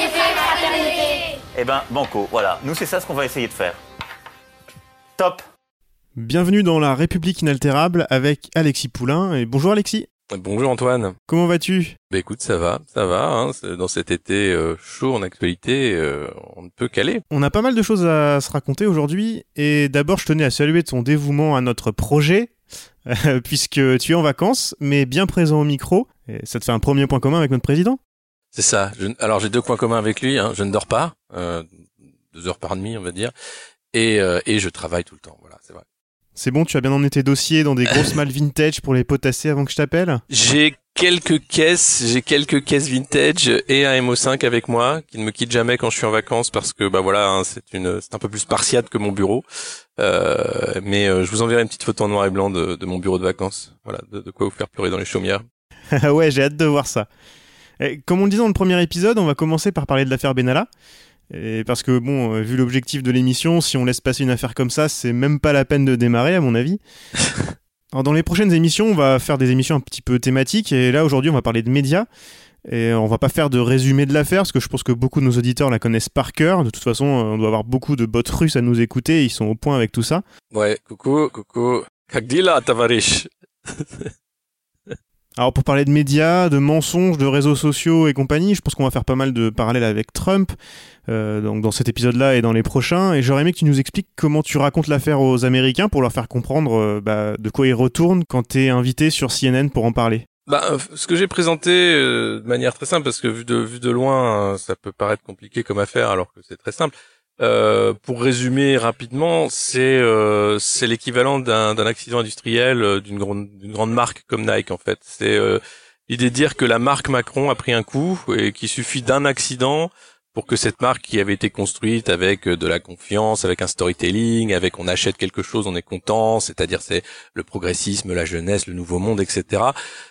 égalité, fraternité. Eh ben, banco, voilà. Nous, c'est ça ce qu'on va essayer de faire. Top Bienvenue dans la République inaltérable avec Alexis Poulain. Et bonjour Alexis. Bonjour Antoine. Comment vas-tu? Bah écoute, ça va, ça va. Hein, dans cet été euh, chaud en actualité, euh, on ne peut qu'aller. On a pas mal de choses à se raconter aujourd'hui. Et d'abord, je tenais à saluer ton dévouement à notre projet, euh, puisque tu es en vacances, mais bien présent au micro. Et ça te fait un premier point commun avec notre président C'est ça. Je- alors j'ai deux points communs avec lui. Hein. Je ne dors pas, euh, deux heures par nuit, on va dire, et, euh, et je travaille tout le temps. Voilà, c'est vrai. C'est bon, tu as bien emmené tes dossiers dans des grosses malles vintage pour les potasser avant que je t'appelle? J'ai quelques caisses, j'ai quelques caisses vintage et un MO5 avec moi qui ne me quitte jamais quand je suis en vacances parce que bah voilà, hein, c'est une, c'est un peu plus spartiate que mon bureau. Euh, mais euh, je vous enverrai une petite photo en noir et blanc de, de mon bureau de vacances. Voilà, de, de quoi vous faire pleurer dans les chaumières. Ouais, j'ai hâte de voir ça. Et comme on le disait dans le premier épisode, on va commencer par parler de l'affaire Benalla. Et parce que, bon, euh, vu l'objectif de l'émission, si on laisse passer une affaire comme ça, c'est même pas la peine de démarrer, à mon avis. Alors, dans les prochaines émissions, on va faire des émissions un petit peu thématiques. Et là, aujourd'hui, on va parler de médias. Et on va pas faire de résumé de l'affaire, parce que je pense que beaucoup de nos auditeurs la connaissent par cœur. De toute façon, on doit avoir beaucoup de bots russes à nous écouter, ils sont au point avec tout ça. Ouais, coucou, coucou. Kagdila, Tavarish. Alors pour parler de médias, de mensonges, de réseaux sociaux et compagnie, je pense qu'on va faire pas mal de parallèles avec Trump, euh, donc dans cet épisode-là et dans les prochains. Et j'aurais aimé que tu nous expliques comment tu racontes l'affaire aux Américains pour leur faire comprendre euh, bah, de quoi ils retournent quand t'es invité sur CNN pour en parler. Bah, euh, ce que j'ai présenté euh, de manière très simple, parce que vu de vu de loin, euh, ça peut paraître compliqué comme affaire, alors que c'est très simple. Euh, pour résumer rapidement, c'est euh, c'est l'équivalent d'un accident industriel euh, d'une grande d'une grande marque comme Nike en fait. C'est euh, l'idée de dire que la marque Macron a pris un coup et qu'il suffit d'un accident pour que cette marque qui avait été construite avec euh, de la confiance, avec un storytelling, avec on achète quelque chose, on est content, c'est-à-dire c'est le progressisme, la jeunesse, le nouveau monde, etc.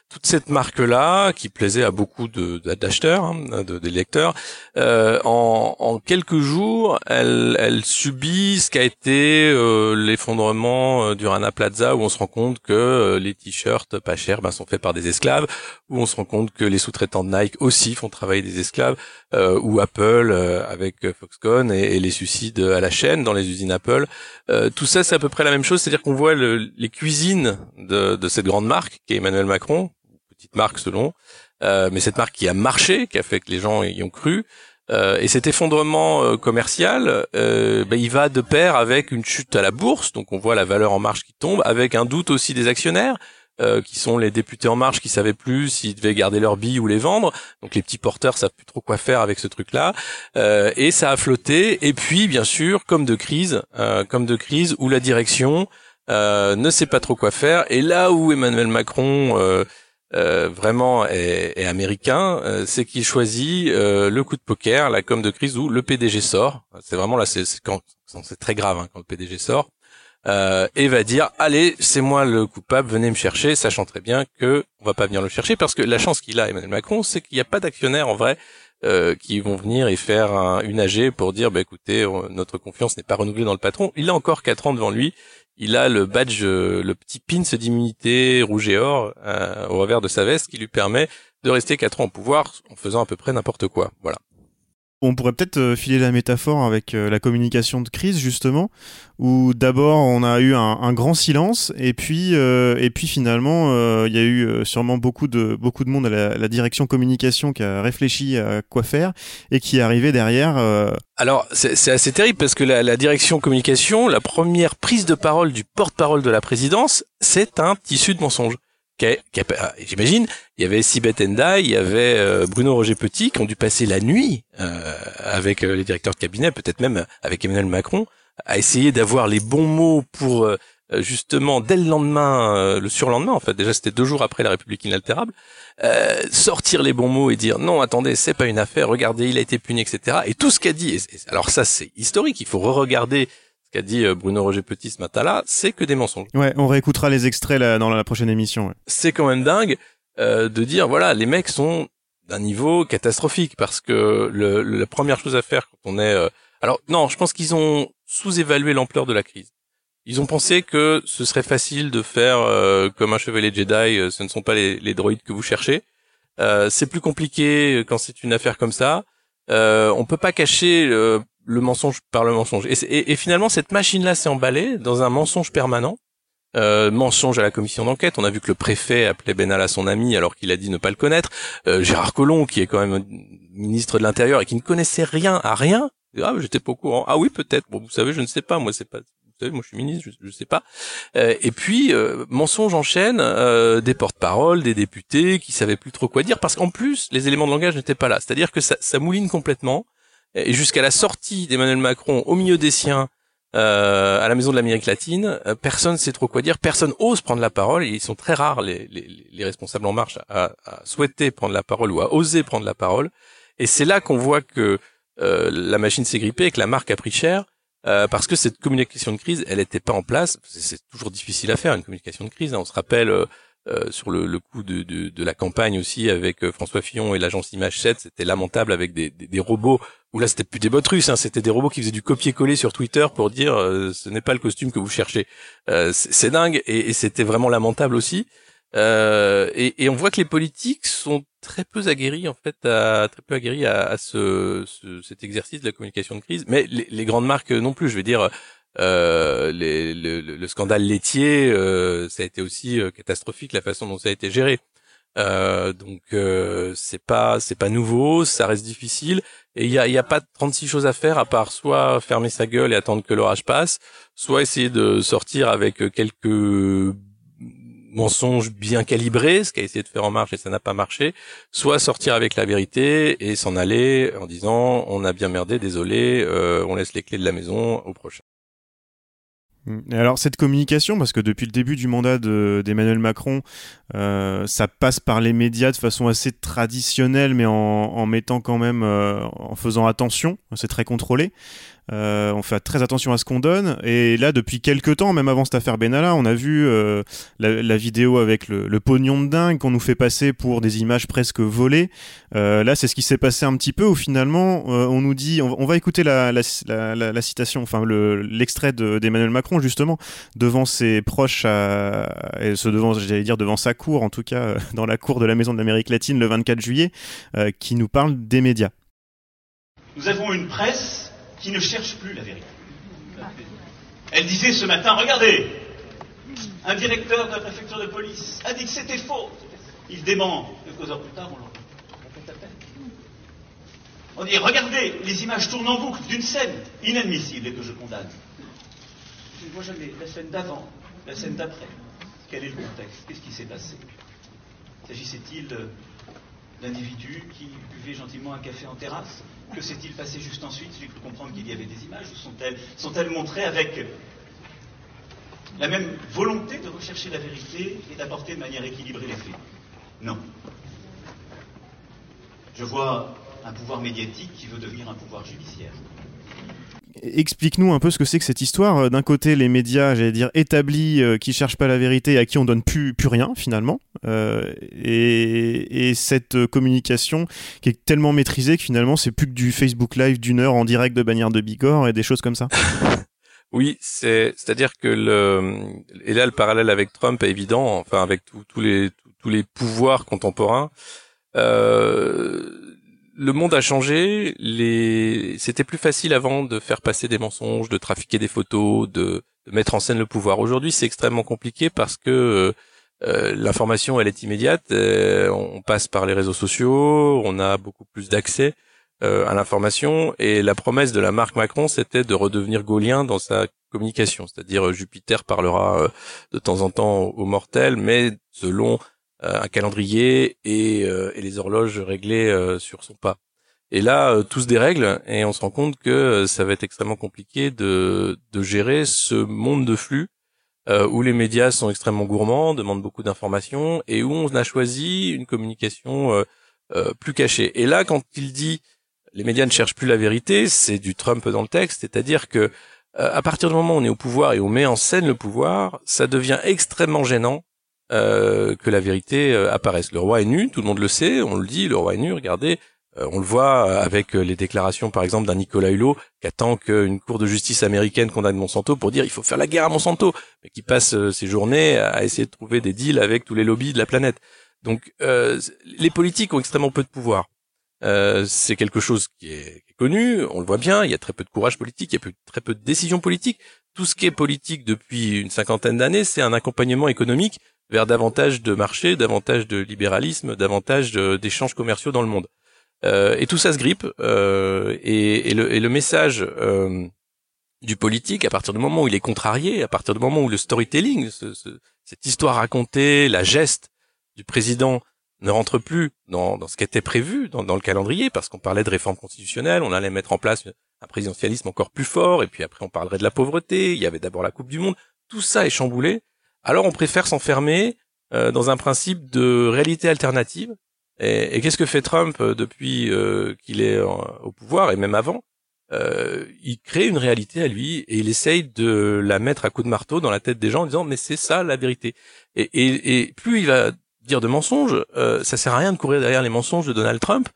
Toute cette marque-là, qui plaisait à beaucoup d'acheteurs, hein, de, des lecteurs, euh, en, quelques jours, elle, elle subit ce qu'a été euh, l'effondrement euh, du Rana Plaza, où on se rend compte que les t-shirts pas chers ben, sont faits par des esclaves, où on se rend compte que les sous-traitants de Nike aussi font travailler des esclaves, euh, ou Apple euh, avec euh, Foxconn et, et les suicides à la chaîne dans les usines Apple. Euh, tout ça, c'est à peu près la même chose, c'est-à-dire qu'on voit le- les cuisines de, de cette grande marque qui est Emmanuel Macron, petite marque selon, euh, mais cette marque qui a marché, qui a fait que les gens y ont cru. Euh, et cet effondrement euh, commercial, euh, ben, il va de pair avec une chute à la bourse, donc on voit la valeur en marche qui tombe, avec un doute aussi des actionnaires, euh, qui sont les députés en marche qui savaient plus s'ils devaient garder leurs billes ou les vendre. Donc les petits porteurs savent plus trop quoi faire avec ce truc-là. Euh, et ça a flotté. Et puis bien sûr, comme de crise, euh, comme de crise où la direction euh, ne sait pas trop quoi faire. Et là où Emmanuel Macron euh, euh, vraiment est, est américain, c'est qu'il choisit le coup de poker, la com de crise où le PDG sort. C'est vraiment là, c'est c'est quand c'est très grave hein, quand le PDG sort. Euh, et va dire allez c'est moi le coupable venez me chercher sachant très bien que on va pas venir le chercher parce que la chance qu'il a Emmanuel Macron c'est qu'il n'y a pas d'actionnaires en vrai euh, qui vont venir et faire un, une AG pour dire bah écoutez notre confiance n'est pas renouvelée dans le patron. Il a encore quatre ans devant lui. Il a le badge euh, le petit pins d'immunité rouge et or au revers de sa veste qui lui permet de rester quatre ans au pouvoir en faisant à peu près n'importe quoi. Voilà On pourrait peut-être euh, filer la métaphore avec euh, la communication de crise justement, où d'abord on a eu un, grand silence et puis euh, et puis finalement il y a eu sûrement beaucoup de beaucoup de monde à la, direction communication qui a réfléchi à quoi faire et qui est arrivé derrière. Alors, c'est assez terrible parce que la, la direction communication, la première prise de parole du porte-parole de la présidence, c'est un tissu de mensonges. Ah, J'imagine, il y avait Sibeth Endai, il y avait euh, Bruno Roger Petit qui ont dû passer la nuit euh, avec euh, les directeurs de cabinet, peut-être même avec Emmanuel Macron, à essayer d'avoir les bons mots pour justement dès le lendemain, le surlendemain en fait, déjà c'était deux jours après la République inaltérable, euh, sortir les bons mots et dire non attendez c'est pas une affaire, regardez il a été puni etc. Et tout ce qu'a dit, alors ça c'est historique, il faut re-regarder ce qu'a dit Bruno Roger Petit ce matin-là, c'est que des mensonges. Ouais, on réécoutera les extraits là, dans la prochaine émission. C'est quand même dingue de dire voilà les mecs sont d'un niveau catastrophique parce que le, la première chose à faire quand on est alors non je pense qu'ils ont sous-évalué l'ampleur de la crise ils ont pensé que ce serait facile de faire euh, comme un chevalier Jedi, euh, ce ne sont pas les, les droïdes que vous cherchez. Euh, c'est plus compliqué quand c'est une affaire comme ça. Euh, on peut pas cacher le mensonge par le mensonge. Et, finalement, cette machine-là s'est emballée dans un mensonge permanent. Euh, mensonge à la commission d'enquête. On a vu que le préfet appelait Benalla son ami alors qu'il a dit ne pas le connaître. Gérard Collomb, qui est quand même ministre de l'Intérieur et qui ne connaissait rien à rien, ah j'étais pas au courant. Ah oui peut-être. Bon vous savez je ne sais pas. Moi c'est pas moi je suis ministre, je, sais pas. Euh, et puis euh, mensonge en chaîne, euh, des porte-paroles, des députés qui savaient plus trop quoi dire parce qu'en plus les éléments de langage n'étaient pas là. C'est-à-dire que ça, ça mouline complètement. Et jusqu'à la sortie d'Emmanuel Macron au milieu des siens euh, à la Maison de l'Amérique latine, euh, personne sait trop quoi dire, personne ose prendre la parole. Et ils sont très rares les, les, les responsables en marche à, à, souhaiter prendre la parole ou à oser prendre la parole. Et c'est là qu'on voit que euh, la machine s'est grippée et que la marque a pris cher euh, parce que cette communication de crise, elle n'était pas en place. C'est toujours difficile à faire une communication de crise. Hein. On se rappelle euh, euh, sur le, le coup de, de, de, la campagne aussi avec François Fillon et l'agence Image 7, c'était lamentable avec des, des, robots. Où là, c'était plus des bots russes, hein, c'était des robots qui faisaient du copier-coller sur Twitter pour dire ce n'est pas le costume que vous cherchez. c'est dingue et, et c'était vraiment lamentable aussi. Euh, et, et, on voit que les politiques sont très peu aguerris en fait, à, très peu aguerris à, à ce, ce, cet exercice de la communication de crise. Mais les, les grandes marques non plus. Je veux dire, euh, les, le, le, scandale laitier, euh, ça a été aussi euh, catastrophique la façon dont ça a été géré. Donc c'est pas c'est pas nouveau, ça reste difficile et il y a y a pas 36 choses à faire à part soit fermer sa gueule et attendre que l'orage passe, soit essayer de sortir avec quelques mensonge bien calibré, ce qu'a essayé de faire En Marche et ça n'a pas marché, soit sortir avec la vérité et s'en aller en disant on a bien merdé, désolé, euh, on laisse les clés de la maison au prochain. Alors cette communication, parce que depuis le début du mandat d'Emmanuel Macron, euh, ça passe par les médias de façon assez traditionnelle, mais en, mettant quand même, euh, en faisant attention, c'est très contrôlé. Euh, on fait très attention à ce qu'on donne. Et là, depuis quelques temps, même avant cette affaire Benalla, on a vu euh, la, vidéo avec le, pognon de dingue qu'on nous fait passer pour des images presque volées. Euh, là, c'est ce qui s'est passé un petit peu où finalement, on nous dit, on, va écouter la, citation, enfin l'extrait d'Emmanuel Macron justement devant ses proches, et ce devant, j'allais dire devant sa cour, en tout cas dans la cour de la Maison de l'Amérique latine le 24 juillet, qui nous parle des médias. Nous avons une presse qui ne cherche plus la vérité. Elle disait ce matin, regardez, un directeur de la préfecture de police a dit que c'était faux. Il dément. Quelques heures plus tard, on le répète à peine. On dit, regardez, les images tournent en boucle d'une scène inadmissible et que je condamne. Je ne vois jamais la scène d'avant, la scène d'après. Quel est le contexte? Qu'est-ce qui s'est passé? S'agissait-il d'individus qui buvaient gentiment un café en terrasse? Que s'est-il passé juste ensuite J'ai cru comprendre qu'il y avait des images. Ou sont-elles sont montrées avec la même volonté de rechercher la vérité et d'apporter de manière équilibrée les faits? Non. Je vois un pouvoir médiatique qui veut devenir un pouvoir judiciaire. Explique-nous un peu ce que c'est que cette histoire. Euh, d'un côté, les médias, j'allais dire, établis, euh, qui cherchent pas la vérité et à qui on donne plus, plus rien, finalement. Euh, et, cette communication qui est tellement maîtrisée que finalement, c'est plus que du Facebook Live d'une heure en direct de bannière de Bigorre et des choses comme ça. oui, c'est, c'est-à-dire que le, et là, le parallèle avec Trump est évident, enfin, avec tous les, tous les pouvoirs contemporains. Euh, le monde a changé. C'était plus facile avant de faire passer des mensonges, de trafiquer des photos, de, mettre en scène le pouvoir. Aujourd'hui, c'est extrêmement compliqué parce que euh, euh, l'information, elle est immédiate. Euh, on passe par les réseaux sociaux, on a beaucoup plus d'accès à l'information. Et la promesse de la marque Macron, c'était de redevenir gaulien dans sa communication. C'est-à-dire Jupiter parlera de temps en temps aux mortels, mais selon un calendrier et, euh, et, les horloges réglées euh, sur son pas. Et là, tous des règles et on se rend compte que ça va être extrêmement compliqué de, de gérer ce monde de flux euh, où les médias sont extrêmement gourmands, demandent beaucoup d'informations, et où on a choisi une communication euh, euh, plus cachée. Et là, quand il dit les médias ne cherchent plus la vérité, c'est du Trump dans le texte, c'est-à-dire que à partir du moment où on est au pouvoir et on met en scène le pouvoir, ça devient extrêmement gênant que la vérité apparaisse. Le roi est nu, tout le monde le sait, on le dit, le roi est nu, regardez, euh, on le voit euh, avec euh, les déclarations, par exemple, d'un Nicolas Hulot qui attend qu'une cour de justice américaine condamne Monsanto pour dire il faut faire la guerre à Monsanto, mais qui passe ses journées à essayer de trouver des deals avec tous les lobbies de la planète. Donc, les politiques ont extrêmement peu de pouvoir. c'est quelque chose qui est, connu, on le voit bien. Il y a très peu de courage politique, il y a très peu de décisions politiques. Tout ce qui est politique depuis une cinquantaine d'années, c'est un accompagnement économique vers davantage de marché, davantage de libéralisme, davantage d'échanges commerciaux dans le monde. Euh, et tout ça se grippe. Euh, et, et, le, et, le, message euh, du politique, à partir du moment où il est contrarié, à partir du moment où le storytelling, ce, ce, cette histoire racontée, la geste du président ne rentre plus dans, dans ce qui était prévu dans, dans le calendrier, parce qu'on parlait de réforme constitutionnelle, on allait mettre en place un présidentialisme encore plus fort, et puis après on parlerait de la pauvreté, il y avait d'abord la Coupe du Monde, tout ça est chamboulé. Alors on préfère s'enfermer euh, dans un principe de réalité alternative, et, et qu'est-ce que fait Trump euh, depuis euh, qu'il est au pouvoir et même avant? Euh, Il crée une réalité à lui et il essaye de la mettre à coups de marteau dans la tête des gens en disant mais c'est ça la vérité. Et, et, et, plus il va dire de mensonges, euh, ça sert à rien de courir derrière les mensonges de Donald Trump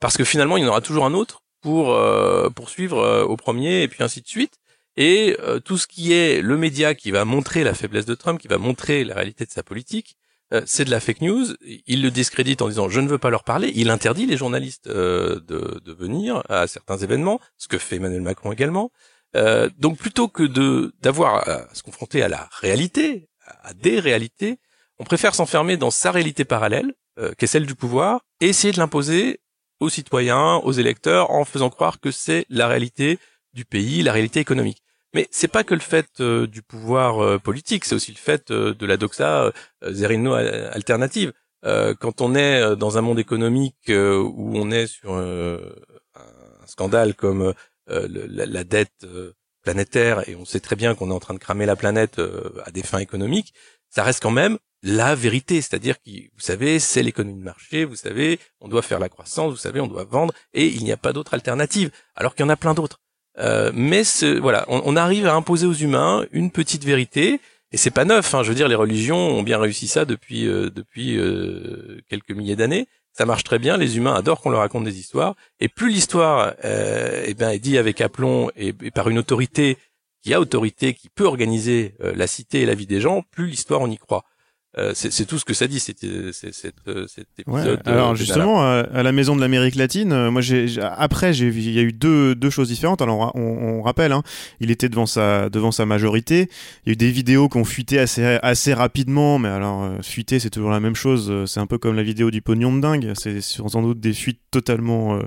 parce que finalement il y en aura toujours un autre pour euh, poursuivre au premier et puis ainsi de suite. Et tout ce qui est le média qui va montrer la faiblesse de Trump, qui va montrer la réalité de sa politique, euh, c'est de la fake news. Il le discrédite en disant je ne veux pas leur parler. Il interdit les journalistes euh, de, de, venir à certains événements, ce que fait Emmanuel Macron également. Euh, donc plutôt que de d'avoir à se confronter à la réalité, à des réalités, on préfère s'enfermer dans sa réalité parallèle, qui est celle du pouvoir, et essayer de l'imposer aux citoyens, aux électeurs, en faisant croire que c'est la réalité du pays, la réalité économique. Mais c'est pas que le fait euh, du pouvoir euh, politique, c'est aussi le fait euh, de la doxa zérino alternative. quand on est dans un monde économique où on est sur un scandale comme la, la, dette planétaire et on sait très bien qu'on est en train de cramer la planète à des fins économiques, ça reste quand même la vérité, c'est-à-dire que vous savez, c'est l'économie de marché, vous savez, on doit faire la croissance, vous savez, on doit vendre et il n'y a pas d'autre alternative, alors qu'il y en a plein d'autres. Euh, mais ce, voilà, on, arrive à imposer aux humains une petite vérité. Et c'est pas neuf. Hein, je veux dire, les religions ont bien réussi ça depuis euh, depuis euh, quelques milliers d'années. Ça marche très bien. Les humains adorent qu'on leur raconte des histoires. Et plus l'histoire eh ben, est dit avec aplomb et, et, par une autorité qui a autorité, qui peut organiser la cité et la vie des gens, plus l'histoire on y croit. Euh, c'est tout ce que ça dit, cet, cet, euh, cet épisode. alors justement, à, la Maison de l'Amérique latine, euh, moi j'ai après il y a eu deux, deux choses différentes. Alors on, on rappelle, hein, il était devant sa devant sa majorité. Il y a eu des vidéos qui ont fuité assez assez rapidement, mais alors fuiter c'est toujours la même chose. C'est un peu comme la vidéo du pognon de dingue. C'est sans doute des fuites totalement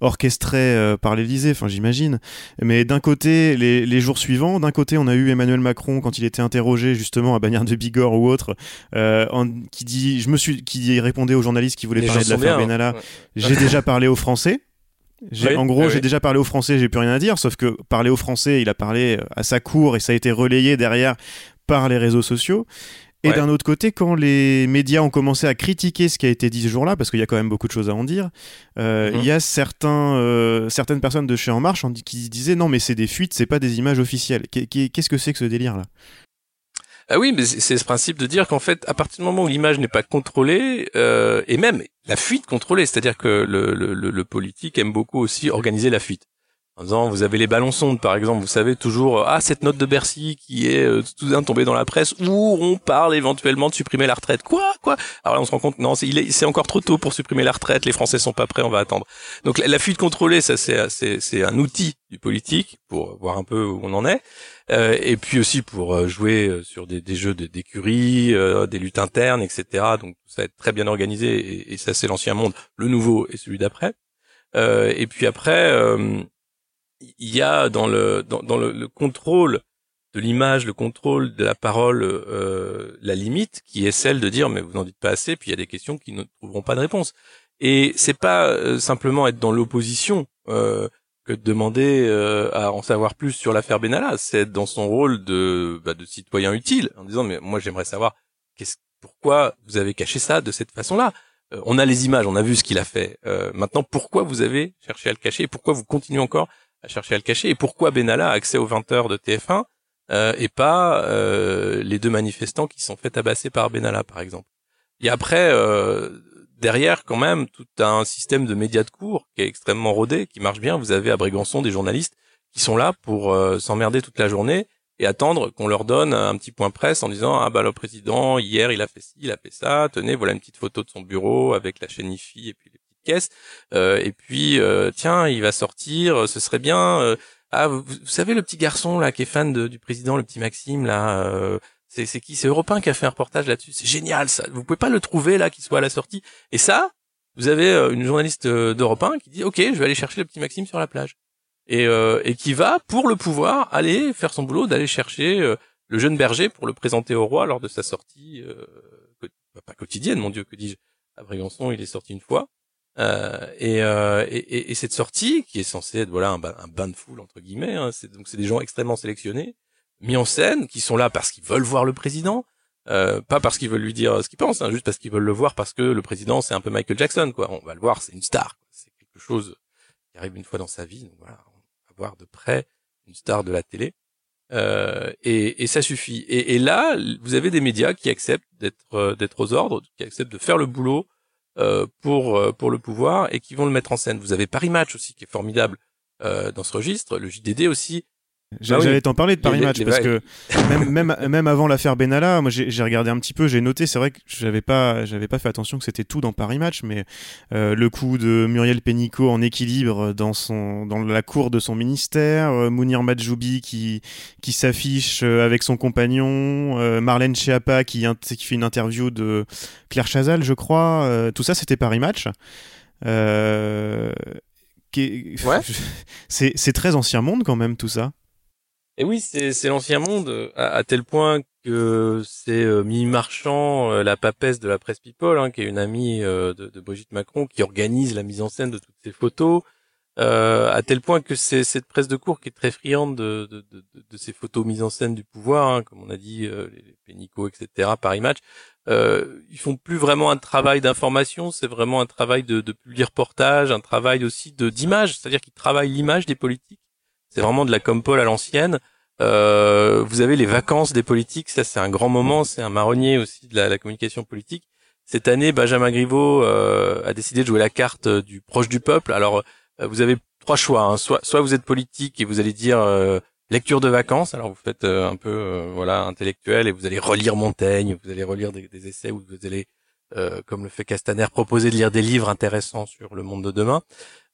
orchestrées par l'Élysée. Enfin j'imagine. Mais d'un côté, les, les jours suivants, d'un côté on a eu Emmanuel Macron quand il était interrogé justement à Bagnères de Bigorre ou autre euh, qui dit, je me suis, qui répondait aux journalistes qui voulaient parler de l'affaire Benalla. J'ai déjà parlé aux Français. en gros, j'ai déjà parlé aux Français, j'ai plus rien à dire, sauf que parler aux Français, il a parlé à sa cour et ça a été relayé derrière par les réseaux sociaux. Et d'un autre côté, quand les médias ont commencé à critiquer ce qui a été dit ce jour-là, parce qu'il y a quand même beaucoup de choses à en dire, euh, mhm. il y a certains, euh, certaines personnes de chez En Marche qui disaient non, mais c'est des fuites, c'est pas des images officielles. Qu'est-ce que c'est que ce délire-là? Ah oui, mais c'est ce principe de dire qu'en fait, à partir du moment où l'image n'est pas contrôlée, euh, et même la fuite contrôlée, c'est-à-dire que le, le, le, politique aime beaucoup aussi organiser la fuite. En disant, vous avez les ballons sondes, par exemple, vous savez toujours, ah, cette note de Bercy qui est euh, tout d'un tombée dans la presse, où on parle éventuellement de supprimer la retraite. Quoi? Quoi? Alors là, on se rend compte, non, c'est encore trop tôt pour supprimer la retraite, les Français sont pas prêts, on va attendre. Donc la, fuite contrôlée, ça c'est un outil du politique pour voir un peu où on en est. Euh, et puis aussi pour euh, jouer euh, sur des, des jeux d'écurie, des luttes internes, etc. Donc ça va être très bien organisé et, et ça c'est l'ancien monde, le nouveau et celui d'après. et puis après, il y a dans le dans, le, le, contrôle de l'image, le contrôle de la parole, la limite qui est celle de dire mais vous n'en dites pas assez, puis il y a des questions qui ne trouveront pas de réponse. Et c'est pas simplement être dans l'opposition. Euh, que de demander euh, à en savoir plus sur l'affaire Benalla. C'est être dans son rôle de, bah, de citoyen utile, en disant mais moi j'aimerais savoir qu'est-ce, pourquoi vous avez caché ça de cette façon-là. Euh, on a les images, on a vu ce qu'il a fait. Euh, maintenant, pourquoi vous avez cherché à le cacher? Pourquoi vous continuez encore à chercher à le cacher et pourquoi Benalla a accès aux 20 heures de TF1 et pas les deux manifestants qui sont fait tabasser par Benalla, par exemple? Et après, derrière quand même tout un système de médias de cours qui est extrêmement rodé, qui marche bien. Vous avez à Brégançon des journalistes qui sont là pour euh, s'emmerder toute la journée et attendre qu'on leur donne un petit point presse en disant ah bah le président hier il a fait ci, il a fait ça, tenez voilà une petite photo de son bureau avec la chaîne IFI et puis caisses euh, et puis euh, tiens il va sortir, ce serait bien ah vous, savez le petit garçon là qui est fan de, du président, le petit Maxime là c'est qui? C'est Europe qui a fait un reportage là-dessus. C'est génial ça. Vous pouvez pas le trouver là, qui soit à la sortie. Et ça, vous avez euh, une journaliste euh, d'Europe 1 qui dit OK, je vais aller chercher le petit Maxime sur la plage. Et, euh, et qui va, pour le pouvoir, aller faire son boulot, d'aller chercher le jeune berger pour le présenter au roi lors de sa sortie, bah, pas quotidienne, mon Dieu, que dis-je. À Brégançon, il est sorti une fois. Et, et, et, cette sortie, qui est censée être voilà un, bain de foule entre guillemets, hein, c'est donc c'est des gens extrêmement sélectionnés mis en scène, qui sont là parce qu'ils veulent voir le président, euh, pas parce qu'ils veulent lui dire ce qu'ils pensent, hein, juste parce qu'ils veulent le voir parce que le président c'est un peu Michael Jackson, quoi. On va le voir, c'est une star, c'est quelque chose qui arrive une fois dans sa vie. Donc voilà, on va voir de près une star de la télé. Euh, et, ça suffit. Et, là, vous avez des médias qui acceptent d'être euh, d'être aux ordres, qui acceptent de faire le boulot euh, pour euh, pour le pouvoir et qui vont le mettre en scène. Vous avez Paris Match aussi qui est formidable euh, dans ce registre, le JDD aussi J'allais t'en parler de Paris Match parce que même, même, même avant l'affaire Benalla, moi j'ai regardé un petit peu, j'ai noté, c'est vrai que j'avais pas, j'avais pas fait attention que c'était tout dans Paris Match, mais euh, le coup de Muriel Pénicaud en équilibre dans, son, dans la cour de son ministère, euh, Mounir Majoubi qui, qui s'affiche euh, avec son compagnon, euh, Marlène Schiappa qui, qui fait une interview de Claire Chazal, je crois, tout ça c'était Paris Match. Ouais. c'est très ancien monde quand même tout ça. Et oui, c'est l'ancien monde, à, tel point que c'est euh, Mimi Marchand, euh, la papesse de la presse People, hein, qui est une amie euh, de, Brigitte Macron, qui organise la mise en scène de toutes ces photos, euh, à tel point que c'est cette presse de cours qui est très friande de, ces photos mises en scène du pouvoir, hein, comme on a dit, les, Pénicots, etc., Paris Match. ils font plus vraiment un travail d'information, c'est vraiment un travail de, de reportage, un travail aussi de d'image, c'est-à-dire qu'ils travaillent l'image des politiques c'est vraiment de la compole à l'ancienne. Euh, vous avez les vacances des politiques, ça c'est un grand moment, c'est un marronnier aussi de la, communication politique. Cette année, Benjamin Griveaux euh, a décidé de jouer la carte du proche du peuple. Alors, euh, vous avez trois choix. Hein. Soit, soit vous êtes politique et vous allez dire lecture de vacances. Alors, vous faites un peu voilà intellectuel et vous allez relire Montaigne, vous allez relire des, des essais ou vous allez euh, comme le fait Castaner, proposer de lire des livres intéressants sur le monde de demain.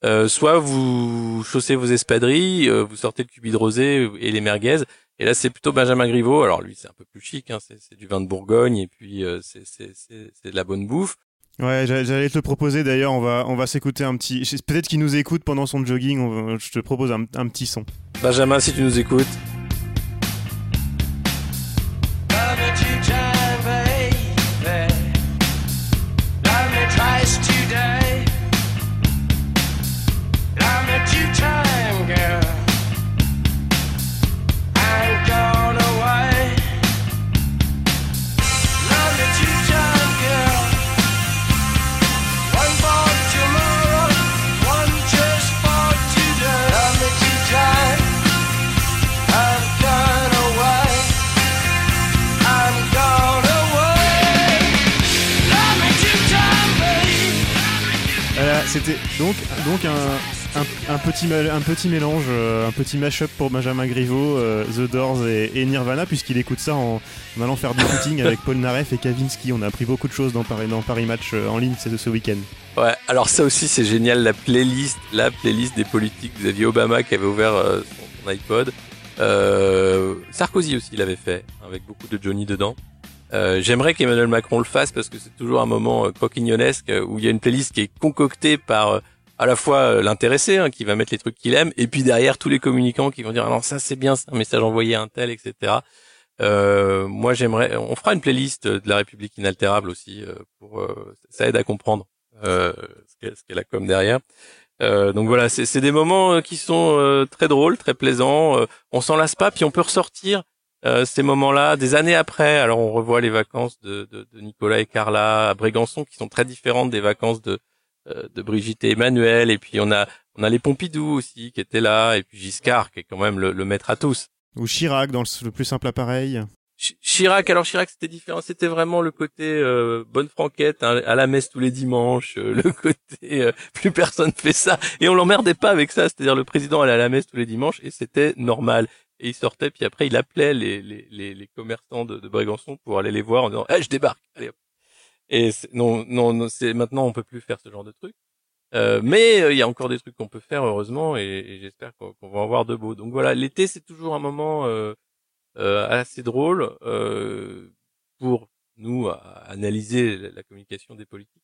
Euh, soit vous chaussez vos espadrilles, euh, vous sortez le cubi de rosé et les merguez. Et là, c'est plutôt Benjamin Griveaux. Alors lui, c'est un peu plus chic, hein, c'est du vin de Bourgogne et puis c'est de la bonne bouffe. Ouais, j'allais te le proposer d'ailleurs. On va, on va s'écouter un petit. Peut-être qu'il nous écoute pendant son jogging. je te propose un, un petit son. Benjamin, si tu nous écoutes. Donc, un, un, petit, un petit mélange, euh, un petit mash-up pour Benjamin Griveaux, euh, The Doors et, Nirvana, puisqu'il écoute ça en, allant faire du footing avec Paul Naref et Kavinsky. On a appris beaucoup de choses dans Paris, dans Paris Match euh, en ligne ce, ce week-end. Ouais, alors ça aussi c'est génial, la playlist, la playlist des politiques. Vous aviez Obama qui avait ouvert son, iPod. Sarkozy aussi l'avait fait, avec beaucoup de Johnny dedans. Euh, j'aimerais qu'Emmanuel Macron le fasse parce que c'est toujours un moment euh, coquignonesque euh, où il y a une playlist qui est concoctée par à la fois l'intéressé hein, qui va mettre les trucs qu'il aime et puis derrière tous les communicants qui vont dire ah non ça c'est bien un message envoyé à un tel etc euh, moi j'aimerais on fera une playlist de la République inaltérable aussi pour ça aide à comprendre ce qu'est la com derrière Euh, donc voilà, c'est des moments euh, qui sont euh, très drôles, très plaisants. Euh, on s'en lasse pas, puis on peut ressortir euh, ces moments-là des années après. Alors on revoit les vacances de, de, de Nicolas et Carla à Brégançon, qui sont très différentes des vacances de, euh, de Brigitte et Emmanuel. Et puis on a on a les Pompidou aussi qui étaient là, et puis Giscard qui est quand même le, le maître à tous. Ou Chirac dans le, le plus simple appareil. Ch- Chirac, alors Chirac c'était différent, c'était vraiment le côté euh, bonne franquette hein, à la messe tous les dimanches, euh, le côté euh, plus personne fait ça et on l'emmerdait pas avec ça, c'est-à-dire le président allait à la messe tous les dimanches et c'était normal et il sortait puis après il appelait les les les, les commerçants de, de Brégançon pour aller les voir en disant "Eh, je débarque." Allez hop. Et non non non, c'est maintenant on peut plus faire ce genre de truc. Euh, mais euh, il y a encore des trucs qu'on peut faire heureusement et, j'espère qu'on va en voir de beaux. Donc voilà, l'été c'est toujours un moment euh, euh, assez drôle euh, pour nous à analyser la, communication des politiques.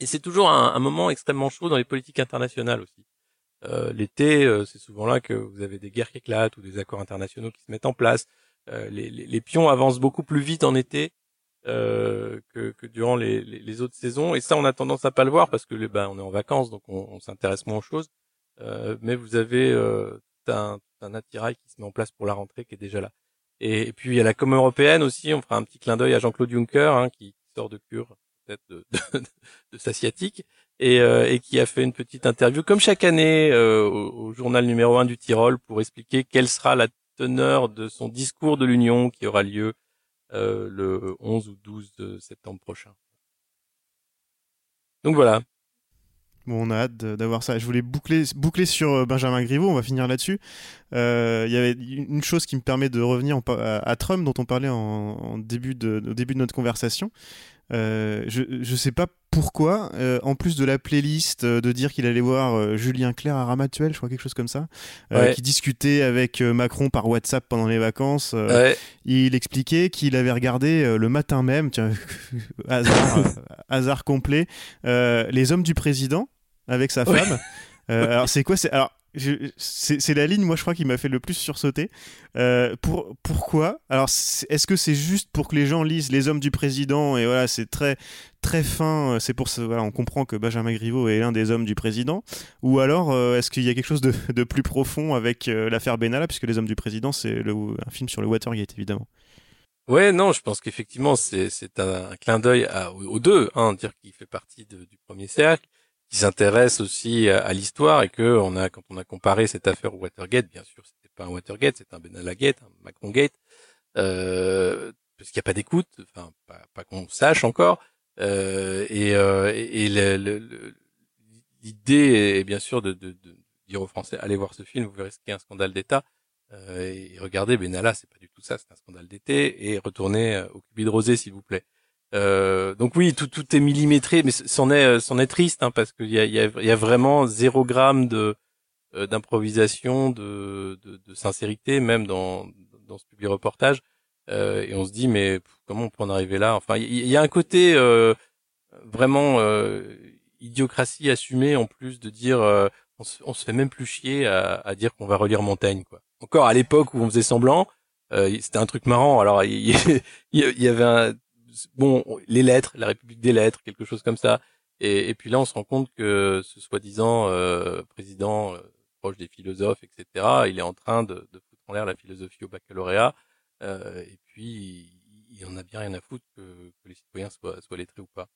Et c'est toujours un, moment extrêmement chaud dans les politiques internationales aussi. L'été, c'est souvent là que vous avez des guerres qui éclatent ou des accords internationaux qui se mettent en place. Les, les, les pions avancent beaucoup plus vite en été euh, que, que durant les, les, les autres saisons. Et ça, on a tendance à pas le voir parce que ben, on est en vacances, donc on, on s'intéresse moins aux choses. Euh, mais vous avez euh, un, un attirail qui se met en place pour la rentrée qui est déjà là. Et, et puis il y a la com européenne aussi. On fera un petit clin d'œil à Jean-Claude Juncker hein, qui sort de cure peut-être de, de, de sa sciatique et, euh, et qui a fait une petite interview comme chaque année euh, au, au journal numéro 1 du Tyrol pour expliquer quelle sera la teneur de son discours de l'Union qui aura lieu euh, le 11 ou 12 de septembre prochain. Donc voilà. Bon, on a hâte d'avoir ça. Je voulais boucler, boucler sur euh, Benjamin Griveaux, on va finir là-dessus. Euh, Il y avait une chose qui me permet de revenir à, à Trump, dont on parlait en début de, au début de notre conversation. Euh, je ne sais pas pourquoi, euh, en plus de la playlist, euh, de dire qu'il allait voir Julien Clerc à Ramatuel, je crois quelque chose comme ça, Ouais. qui discutait avec Macron par WhatsApp pendant les vacances. Ouais. il expliquait qu'il avait regardé le matin même, tiens, hasard, hasard complet, Les Hommes du Président avec sa femme. Alors c'est quoi c'est alors je- c'est la ligne moi je crois qui m'a fait le plus sursauter. Euh, pour pourquoi? Alors est-ce que c'est juste pour que les gens lisent Les Hommes du Président et voilà c'est très très fin. euh, C'est pour ça voilà on comprend que Benjamin Griveaux est l'un des hommes du président. Ou alors euh, est-ce qu'il y a quelque chose de, de plus profond avec euh, l'affaire Benalla? Puisque Les Hommes du Président c'est un film sur le Watergate évidemment. Ouais, non, je pense qu'effectivement c'est un, clin d'œil aux deux, hein, dire qu'il fait partie du premier cercle, qui s'intéresse aussi à, l'histoire et que on a quand on a comparé cette affaire au Watergate, bien sûr, c'était pas un Watergate, c'est un Benalla Gate, un Macron Gate, euh, parce qu'il n'y a pas d'écoute, enfin pas, qu'on sache encore, euh, et, euh, et, et l'idée est bien sûr de, de, de dire aux Français allez voir ce film, vous verrez ce qu'est un scandale d'État. Euh, et regardez, Benalla, c'est pas du tout ça, c'est un scandale d'été, et retournez euh, au cubi de rosé, s'il vous plaît. Euh, donc oui, tout, tout est millimétré, mais c'en est, euh, c'en est triste, hein, parce qu'il y a, y, a, y a vraiment zéro gramme de euh, d'improvisation, de, de, de sincérité, même dans, dans ce public reportage. Euh, et on se dit, mais comment on peut en arriver là? Enfin, il y, y a un côté vraiment idiocratie assumée, en plus de dire, on, se, on se fait même plus chier à, à dire qu'on va relire Montaigne, quoi encore à l'époque où on faisait semblant, euh, c'était un truc marrant. Alors il il y avait un bon les lettres, la République des lettres, quelque chose comme ça. Et, puis là, on se rend compte que ce soi-disant euh, président euh, proche des philosophes, etc., il est en train de, de foutre en l'air la philosophie au baccalauréat. Euh, et puis il en a bien rien à foutre que, que les citoyens soient, soient lettrés ou pas.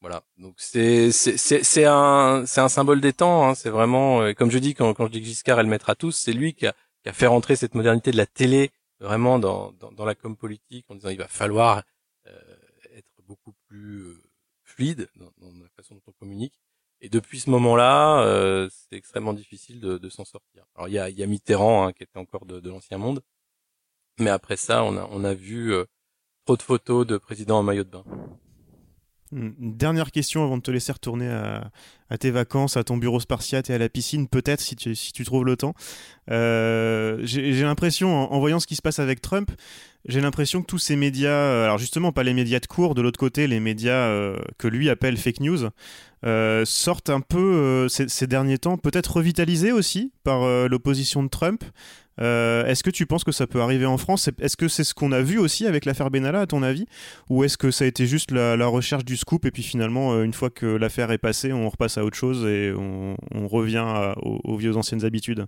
Voilà. Donc c'est c'est un c'est un symbole des temps. Hein. C'est vraiment euh, comme je dis quand quand je dis que Giscard est le maître à tous, c'est lui qui a qui a fait rentrer cette modernité de la télé vraiment dans, dans, dans la com politique en disant il va falloir euh, euh, fluide dans, la façon dont on communique. Et depuis ce moment-là, euh, c'est extrêmement difficile de, de s'en sortir. Alors il y a, y a Mitterrand hein, qui était encore de, de l'ancien monde, mais après ça, on a, on a vu euh, trop de photos de présidents en maillot de bain. Une dernière question avant de te laisser retourner à, tes vacances, à ton bureau spartiate et à la piscine, peut-être si tu, si tu trouves le temps. Euh, j'ai l'impression, en, voyant ce qui se passe avec Trump, j'ai l'impression que tous ces médias, euh, alors justement pas les médias de cours, de l'autre côté les médias euh, que lui appelle fake news, sortent un peu ces, derniers temps, peut-être revitalisés aussi par l'opposition de Trump. Euh, est-ce que tu penses que ça peut arriver en France? Est-ce que c'est ce qu'on a vu aussi avec l'affaire Benalla, à ton avis? Ou est-ce que ça a été juste la, recherche du scoop et puis finalement, euh, une fois que l'affaire est passée, on repasse à autre chose et on, revient aux, vieux anciennes habitudes?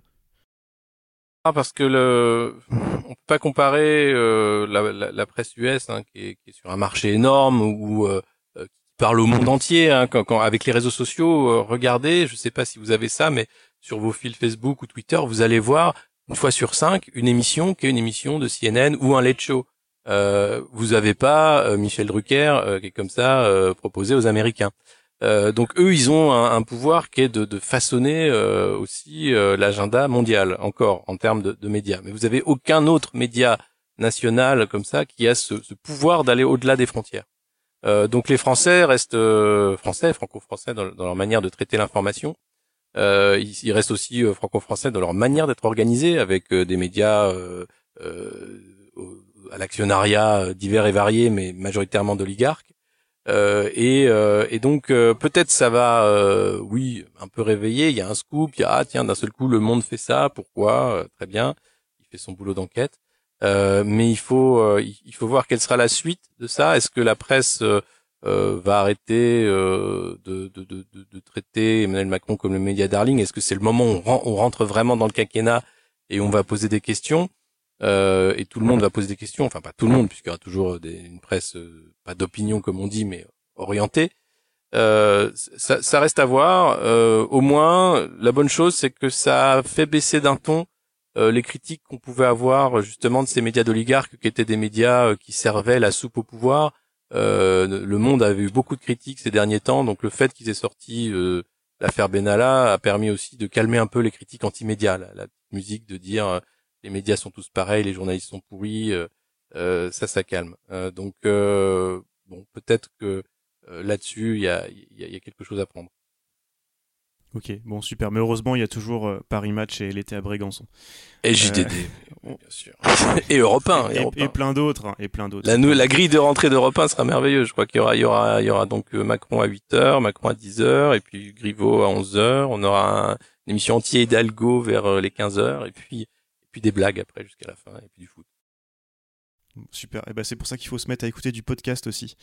Ah, parce que le, on peut pas comparer euh, la, presse US hein, qui, est, sur un marché énorme ou qui parle au monde entier. Hein, quand, avec les réseaux sociaux, regardez, je sais pas si vous avez ça, mais sur vos fils Facebook ou Twitter, vous allez voir une fois sur cinq une émission qui est une émission de CNN ou un late show. Euh, vous avez pas euh, Michel Drucker euh, qui est comme ça euh, proposé aux Américains. donc eux, ils ont un, pouvoir qui est de, de façonner aussi l'agenda mondial, encore en termes de, de, médias. Mais vous avez aucun autre média national comme ça qui a ce, ce pouvoir d'aller au-delà des frontières. donc les Français restent français, franco-français dans, leur manière de traiter l'information. Euh, ils, restent aussi euh, franco-français dans leur manière d'être organisés, avec euh, des médias euh, à l'actionnariat divers et variés, mais majoritairement d'oligarques. Et, et, donc peut-être ça va, oui, un peu réveiller. Il y a un scoop, il y a ah tiens d'un seul coup le monde fait ça, pourquoi Très bien, il fait son boulot d'enquête. mais il faut il faut voir quelle sera la suite de ça. Est-ce que la presse euh, va arrêter euh, de, de, de, de, traiter Emmanuel Macron comme le média darling? Est-ce que c'est le moment où on, rentre vraiment dans le quinquennat et on va poser des questions? Euh, et tout le monde va poser des questions, enfin pas tout le monde puisqu'il y aura toujours des, une presse pas d'opinion comme on dit mais orientée. ça, ça, reste à voir. au moins, la bonne chose, c'est que ça fait baisser d'un ton les critiques qu'on pouvait avoir justement de ces médias d'oligarques qui étaient des médias qui servaient la soupe au pouvoir le Monde avait eu beaucoup de critiques ces derniers temps, donc le fait qu'ils aient sorti euh, l'affaire Benalla a permis aussi de calmer un peu les critiques anti-médias. La, musique de dire euh, les médias sont tous pareils, les journalistes sont pourris, ça, ça calme. donc bon, peut-être que là-dessus il y a quelque chose à prendre. Ok, bon super, mais heureusement il y a toujours euh, Paris Match et l'été à Brégançon. Et JDD, euh, bien sûr. et Europe 1. Et, plein d'autres, hein, et plein d'autres. La, la grille de rentrée d'Europe 1 sera merveilleuse. Je crois qu'il y aura, il y aura, il y aura donc euh, Macron à 8h, Macron à 10h, et puis Griveaux à 11h. On aura une émission entière d'Algo vers les 15h, et puis, et puis des blagues après jusqu'à la fin, et puis du foot. Super. Et ben c'est pour ça qu'il faut se mettre à écouter du podcast aussi.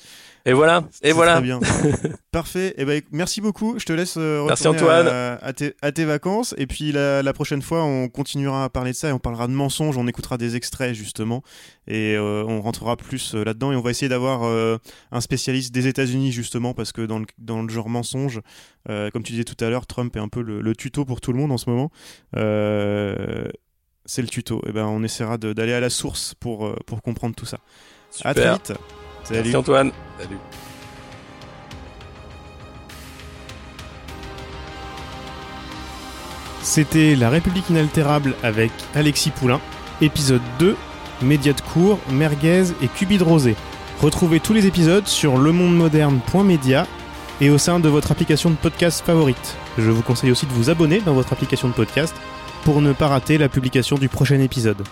Et voilà. Et voilà. Très bien. Parfait. Et ben merci beaucoup. Je te laisse euh, merci Antoine. À, tes, vacances. Et puis la, prochaine fois, on continuera à parler de ça et on parlera de mensonges. On écoutera des extraits justement et euh, on rentrera plus euh, là-dedans et on va essayer d'avoir un spécialiste des États-Unis justement parce que dans le, dans le genre mensonge, comme tu disais tout à l'heure, Trump est un peu le, le, tuto pour tout le monde en ce moment c'est le tuto. Et eh ben, on essaiera d'aller à la source pour, euh, pour comprendre tout ça. Super. À très vite. Salut. Merci Antoine. Salut. C'était La République inaltérable avec Alexis Poulain, épisode 2, médias de cours, merguez et cubi de rosé. Retrouvez tous les épisodes sur lemondemoderne.media et au sein de votre application de podcast favorite. Je vous conseille aussi de vous abonner dans votre application de podcast pour ne pas rater la publication du prochain épisode.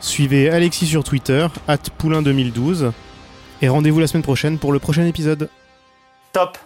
Suivez Alexis sur Twitter, at poulain2012, et rendez-vous la semaine prochaine pour le prochain épisode. Top